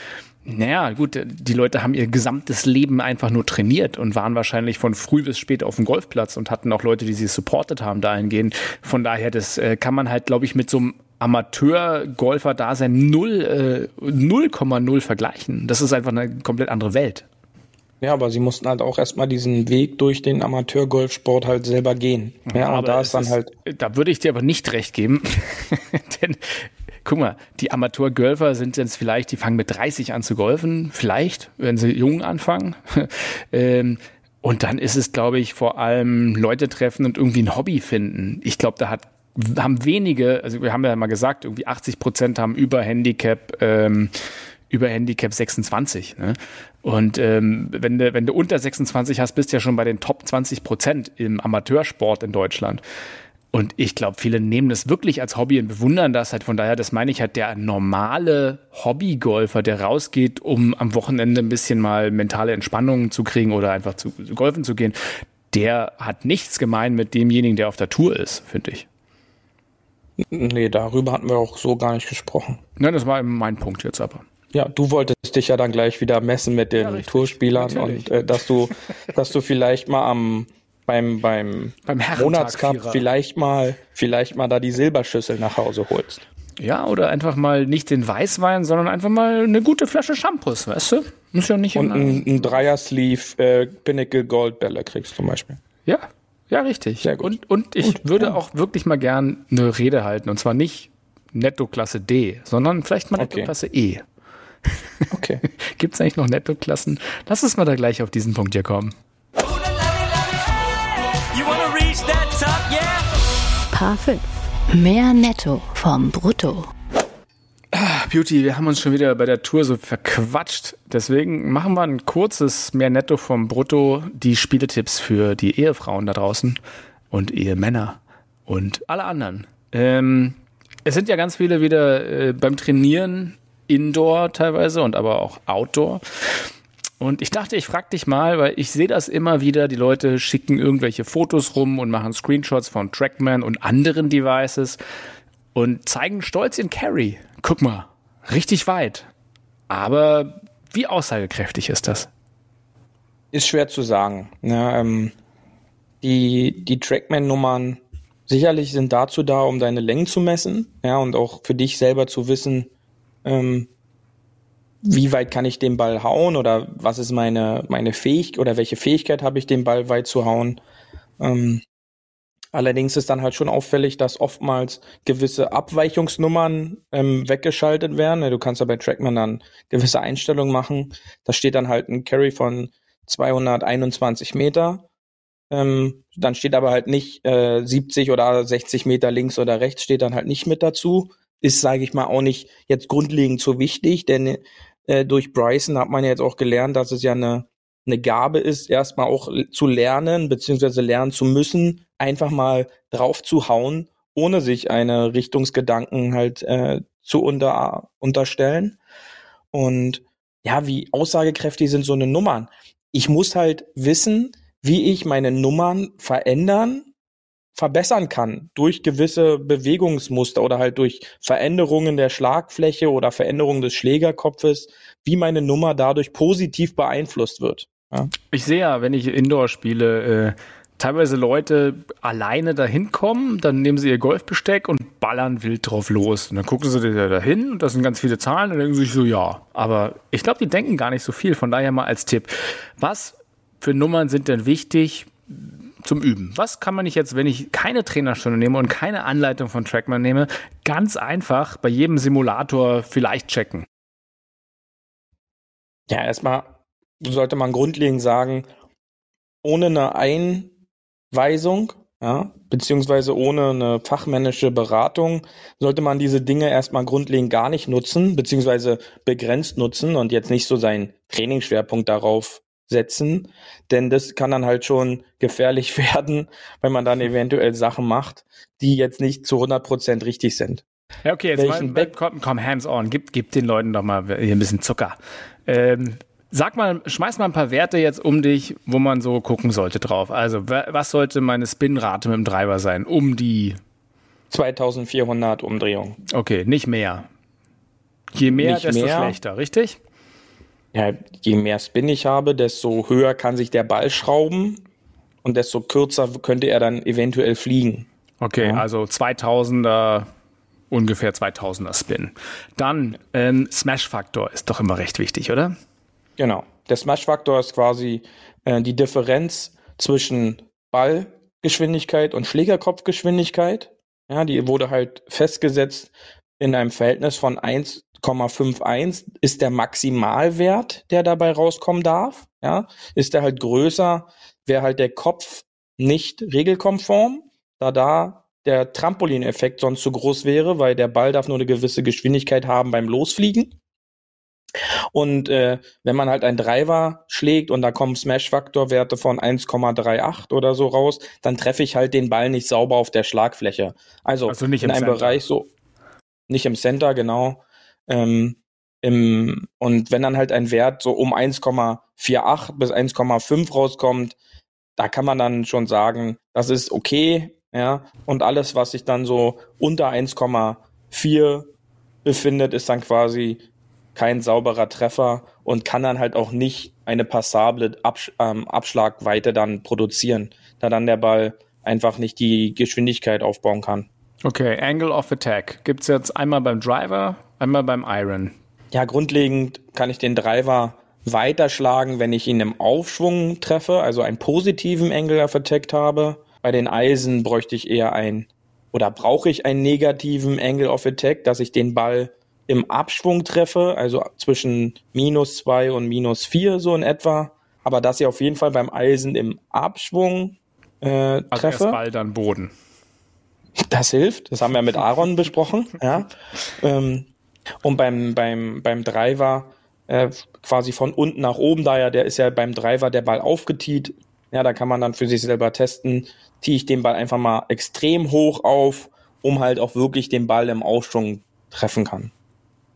Naja, gut, die Leute haben ihr gesamtes Leben einfach nur trainiert und waren wahrscheinlich von früh bis spät auf dem Golfplatz und hatten auch Leute, die sie supportet haben dahingehend. Von daher, das äh, kann man halt, glaube ich, mit so einem Amateur-Golfer-Dasein null, äh, 0,0 vergleichen. Das ist einfach eine komplett andere Welt. Ja, aber sie mussten halt auch erstmal diesen Weg durch den Amateurgolfsport halt selber gehen. Ja, Aber da ist dann halt, Da würde ich dir aber nicht recht geben. Denn, guck mal, die Amateurgolfer sind jetzt vielleicht, die fangen mit 30 an zu golfen, vielleicht, wenn sie jung anfangen. ähm, und dann ist es, glaube ich, vor allem Leute treffen und irgendwie ein Hobby finden. Ich glaube, da hat haben wenige, also wir haben ja mal gesagt, irgendwie 80 Prozent haben über Handicap, ähm, über Handicap 26. Ne? Und ähm, wenn du wenn du unter 26 hast, bist du ja schon bei den Top 20 Prozent im Amateursport in Deutschland. Und ich glaube, viele nehmen das wirklich als Hobby und bewundern das halt. Von daher, das meine ich halt, der normale Hobbygolfer, der rausgeht, um am Wochenende ein bisschen mal mentale Entspannung zu kriegen oder einfach zu, zu golfen zu gehen, der hat nichts gemein mit demjenigen, der auf der Tour ist, finde ich. nee, darüber hatten wir auch so gar nicht gesprochen. Nein, das war eben mein Punkt jetzt aber. Ja, du wolltest dich ja dann gleich wieder messen mit den richtig. Tourspielern Natürlich. und äh, dass du, dass du vielleicht mal am beim, beim, Beim Monatscup Herrentag-Vierer. vielleicht mal, vielleicht mal da die Silberschüssel nach Hause holst. Ja, oder einfach mal nicht den Weißwein, sondern einfach mal eine gute Flasche Shampoos, weißt du? Muss ja nicht Und ein, ein Dreier-Sleeve äh, Pinnacle Gold Bälle kriegst zum Beispiel. Ja, ja, richtig. Sehr gut. Und, und ich würde auch wirklich mal gern eine Rede halten. Und zwar nicht Netto-Klasse D, sondern vielleicht mal Okay. Netto-Klasse E. Okay. Gibt es eigentlich noch Netto-Klassen? Lass uns mal da gleich auf diesen Punkt hier kommen. You wanna reach that top, yeah? Paar 5. Mehr Netto vom Brutto. Beauty, wir haben uns schon wieder bei der Tour so verquatscht. Deswegen machen wir ein kurzes mehr Netto vom Brutto, die Spieletipps für die Ehefrauen da draußen und Ehemänner und alle anderen. Ähm, es sind ja ganz viele wieder äh, beim Trainieren Indoor teilweise und aber auch Outdoor. Und ich dachte, ich frag dich mal, weil ich sehe das immer wieder, die Leute schicken irgendwelche Fotos rum und machen Screenshots von Trackman und anderen Devices und zeigen stolz ihren Carry. Guck mal, richtig weit. Aber wie aussagekräftig ist das? Ist schwer zu sagen. Ja, ähm, die die Trackman-Nummern sicherlich sind dazu da, um deine Längen zu messen, ja, und auch für dich selber zu wissen, ähm, wie weit kann ich den Ball hauen oder was ist meine meine Fähigkeit oder welche Fähigkeit habe ich, den Ball weit zu hauen. Ähm, allerdings ist dann halt schon auffällig, dass oftmals gewisse Abweichungsnummern ähm, weggeschaltet werden. Du kannst ja bei Trackman dann gewisse Einstellungen machen. Da steht dann halt ein Carry von 221 Meter. Ähm, dann steht aber halt nicht äh, 70 oder 60 Meter links oder rechts, steht dann halt nicht mit dazu. Ist, sage ich mal, auch nicht jetzt grundlegend so wichtig, denn äh, durch Bryson hat man ja jetzt auch gelernt, dass es ja eine, eine Gabe ist, erstmal auch zu lernen, beziehungsweise lernen zu müssen, einfach mal drauf zu hauen, ohne sich eine Richtungsgedanken halt äh, zu unter, unterstellen. Und ja, wie aussagekräftig sind so eine Nummern? Ich muss halt wissen, wie ich meine Nummern verändern, verbessern kann durch gewisse Bewegungsmuster oder halt durch Veränderungen der Schlagfläche oder Veränderungen des Schlägerkopfes, wie meine Nummer dadurch positiv beeinflusst wird. Ja. Ich sehe ja, wenn ich Indoor spiele, äh, teilweise Leute alleine dahin kommen, dann nehmen sie ihr Golfbesteck und ballern wild drauf los. Und dann gucken sie da dahin und das sind ganz viele Zahlen und denken sich so, ja. Aber ich glaube, die denken gar nicht so viel. Von daher mal als Tipp. Was für Nummern sind denn wichtig zum Üben? Was kann man nicht jetzt, wenn ich keine Trainerstunde nehme und keine Anleitung von Trackman nehme, ganz einfach bei jedem Simulator vielleicht checken? Ja, erstmal sollte man grundlegend sagen, ohne eine Einweisung, ja, beziehungsweise ohne eine fachmännische Beratung, sollte man diese Dinge erstmal grundlegend gar nicht nutzen, beziehungsweise begrenzt nutzen und jetzt nicht so seinen Trainingsschwerpunkt darauf setzen, denn das kann dann halt schon gefährlich werden, wenn man dann eventuell Sachen macht, die jetzt nicht zu 100% richtig sind. Ja, okay, jetzt Welchen mal, komm, komm, hands on, gib, gib den Leuten doch mal hier ein bisschen Zucker. Ähm, sag mal, schmeiß mal ein paar Werte jetzt um dich, wo man so gucken sollte drauf. Also, wa- was sollte meine Spinrate mit dem Driver sein? Um die, 2400 Umdrehungen. okay, nicht mehr. Je mehr, Nicht desto mehr. schlechter, richtig? Ja, je mehr Spin ich habe, desto höher kann sich der Ball schrauben und desto kürzer könnte er dann eventuell fliegen. Okay, also 2000er, ungefähr 2000er Spin. Dann, ähm, Smash-Faktor ist doch immer recht wichtig, oder? Genau. Der Smash-Faktor ist quasi äh, die Differenz zwischen Ballgeschwindigkeit und Schlägerkopfgeschwindigkeit. Ja, die wurde halt festgesetzt in einem Verhältnis von 1,51 ist der Maximalwert, der dabei rauskommen darf. Ja, ist der halt größer, wäre halt der Kopf nicht regelkonform, da da der Trampolineffekt sonst zu groß wäre, weil der Ball darf nur eine gewisse Geschwindigkeit haben beim Losfliegen. Und äh, wenn man halt einen Driver schlägt und da kommen Smash-Faktor-Werte von 1,38 oder so raus, dann treffe ich halt den Ball nicht sauber auf der Schlagfläche. Also, Also in einem Center. Bereich so, nicht im Center, genau. Ähm, im, und wenn dann halt ein Wert so um 1,48 bis 1,5 rauskommt, da kann man dann schon sagen, das ist okay, ja. Und alles, was sich dann so unter 1,4 befindet, ist dann quasi kein sauberer Treffer und kann dann halt auch nicht eine passable Absch ähm, Abschlagweite dann produzieren. da dann der Ball einfach nicht die Geschwindigkeit aufbauen kann. Okay, Angle of Attack. Gibt es jetzt einmal beim Driver, einmal beim Iron. Ja, grundlegend kann ich den Driver weiterschlagen, wenn ich ihn im Aufschwung treffe, also einen positiven Angle of Attack habe. Bei den Eisen bräuchte ich eher ein oder brauche ich einen negativen Angle of Attack, dass ich den Ball im Abschwung treffe, also zwischen minus zwei und minus vier so in etwa. Aber dass ich auf jeden Fall beim Eisen im Abschwung äh, Also treffe. erst Ball, dann Boden. Das hilft. Das haben wir mit Aaron besprochen. Ja. Ähm, und beim, beim, beim Driver äh, quasi von unten nach oben, da ja, der ist ja beim Driver der Ball aufgetiet. Ja, da kann man dann für sich selber testen, tiehe ich den Ball einfach mal extrem hoch auf, um halt auch wirklich den Ball im Aufschwung treffen kann.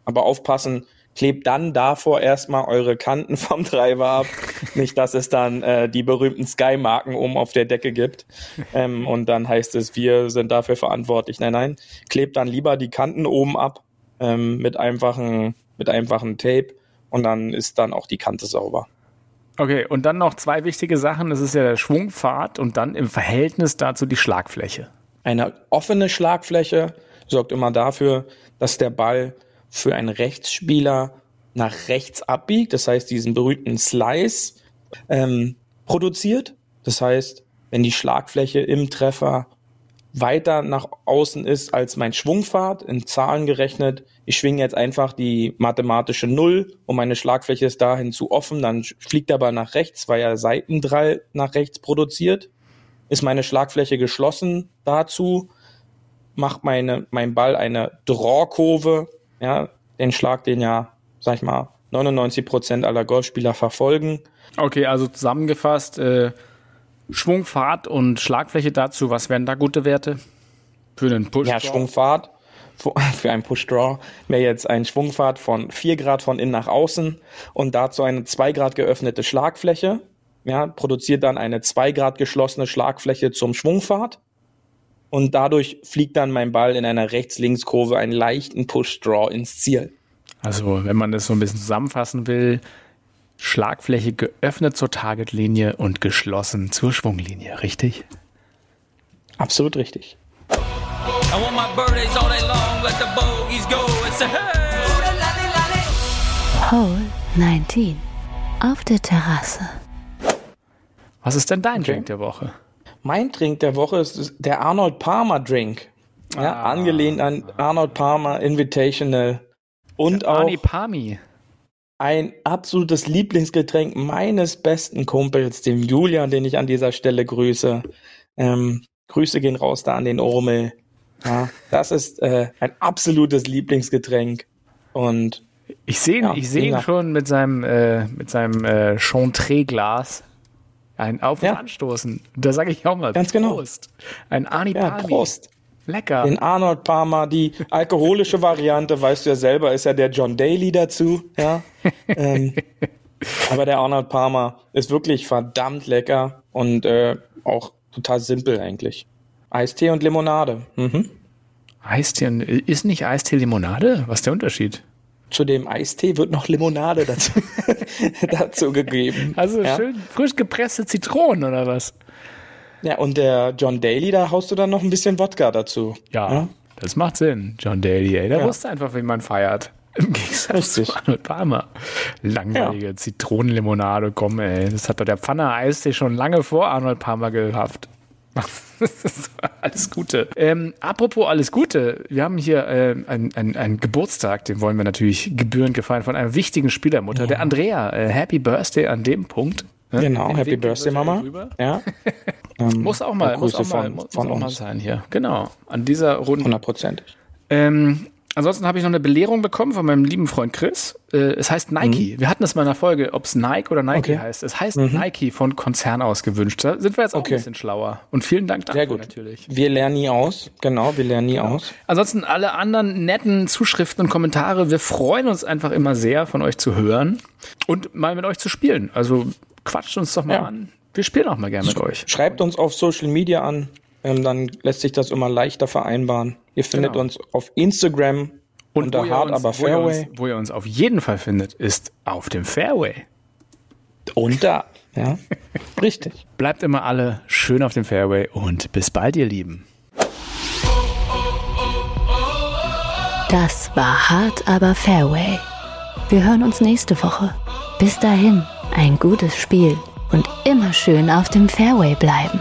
Aber aufpassen, klebt dann davor erstmal eure Kanten vom Driver ab. Nicht, dass es dann äh, die berühmten Sky-Marken oben auf der Decke gibt. Ähm, und dann heißt es, wir sind dafür verantwortlich. Nein, nein. Klebt dann lieber die Kanten oben ab ähm, mit einfachen, mit einfachen Tape und dann ist dann auch die Kante sauber. Okay, und dann noch zwei wichtige Sachen. Das ist ja der Schwungpfad und dann im Verhältnis dazu die Schlagfläche. Eine offene Schlagfläche sorgt immer dafür, dass der Ball für einen Rechtsspieler nach rechts abbiegt. Das heißt, diesen berühmten Slice ähm, produziert. Das heißt, wenn die Schlagfläche im Treffer weiter nach außen ist als mein Schwungpfad, in Zahlen gerechnet, ich schwinge jetzt einfach die mathematische Null und meine Schlagfläche ist dahin zu offen, dann fliegt er aber nach rechts, weil er Seitendrall nach rechts produziert. Ist meine Schlagfläche geschlossen dazu, macht meine, mein Ball eine Draw-Kurve, ja, den Schlag, den ja, sag ich mal, 99 Prozent aller Golfspieler verfolgen. Okay, also zusammengefasst, äh, Schwungpfad und Schlagfläche dazu, was wären da gute Werte? Für einen Push? Ja, Schwungfahrt für einen Push-Draw wäre jetzt ein Schwungpfad von 4 Grad von innen nach außen und dazu eine 2 Grad geöffnete Schlagfläche. Ja, produziert dann eine 2 Grad geschlossene Schlagfläche zum Schwungpfad. Und dadurch fliegt dann mein Ball in einer Rechts-Links-Kurve einen leichten Push-Draw ins Ziel. Also, wenn man das so ein bisschen zusammenfassen will, Schlagfläche geöffnet zur Targetlinie und geschlossen zur Schwunglinie, richtig? Absolut richtig. Hole 19. Auf der Terrasse. Was ist denn dein Drink der Woche? Mein Drink der Woche ist der Arnold Palmer Drink. Ja, Ah. angelehnt an Arnold Palmer Invitational. Und auch Arnie Pami. ein absolutes Lieblingsgetränk meines besten Kumpels, dem Julian, den ich an dieser Stelle grüße. Ähm, Grüße gehen raus da an den Urmel. Ja, das ist äh, ein absolutes Lieblingsgetränk. Und Ich sehe ihn, Ja, ich sehe ihn schon mit seinem, äh, mit seinem äh, Chantre-Glas. Ein Auf- und Ja. Anstoßen. Da sage ich auch mal Ganz genau. Prost. Ein Arnie ja. Prost. Lecker. Den Arnold Palmer, die alkoholische Variante, weißt du ja selber, ist ja der John Daly dazu. Ja. ähm, aber der Arnold Palmer ist wirklich verdammt lecker und äh, auch total simpel eigentlich. Eistee und Limonade. Mhm. Eistee, ist nicht Eistee Limonade? Was ist der Unterschied? Zu dem Eistee wird noch Limonade dazu, dazu gegeben. Also ja. schön frisch gepresste Zitronen oder was? Ja, und der John Daly, da haust du dann noch ein bisschen Wodka dazu. Ja, das macht Sinn. John Daly, ey. Der Ja. wusste einfach, wie man feiert. Im Gegensatz Richtig. zu Arnold Palmer. Langweilige Zitronenlimonade, komm, ey. Das hat doch der Pfanner Eistee schon lange vor Arnold Palmer gehabt. Alles Gute. Ähm, apropos alles Gute, wir haben hier äh, einen ein, ein Geburtstag, den wollen wir natürlich gebührend gefeiern von einer wichtigen Spielermutter, der Andrea. Äh, Happy Birthday an dem Punkt. Ne? Genau, Den Happy Birthday, Mama. rüber. Ja. Ähm, Muss auch mal, muss auch mal, von, muss von auch mal uns. sein hier. Genau. An dieser Runde. Hundertprozentig. Ähm, ansonsten habe ich noch eine Belehrung bekommen von meinem lieben Freund Chris. Äh, es heißt Nike. Wir hatten das mal in der Folge, ob es Nike oder Nike Mhm. Okay. heißt. Es heißt Nike von Konzern aus gewünscht. Da sind wir jetzt auch Okay. ein bisschen schlauer. Und vielen Dank dafür Sehr gut. natürlich. Wir lernen nie aus. Genau, wir lernen nie aus. Ansonsten alle anderen netten Zuschriften und Kommentare. Wir freuen uns einfach immer sehr, von euch zu hören und mal mit euch zu spielen. Also quatscht uns doch mal Ja. an. Wir spielen auch mal gerne mit euch. Schreibt uns auf Social Media an, ähm, dann lässt sich das immer leichter vereinbaren. Ihr findet Genau. uns auf Instagram unter wo ihr Hard uns- aber wo ihr uns- Fairway Wo ihr uns auf jeden Fall findet, ist auf dem Fairway. und da. Ja, richtig. Bleibt immer alle schön auf dem Fairway und bis bald, ihr Lieben. Das war hart, aber Fairway. Wir hören uns nächste Woche. Bis dahin, ein gutes Spiel und immer schön auf dem Fairway bleiben.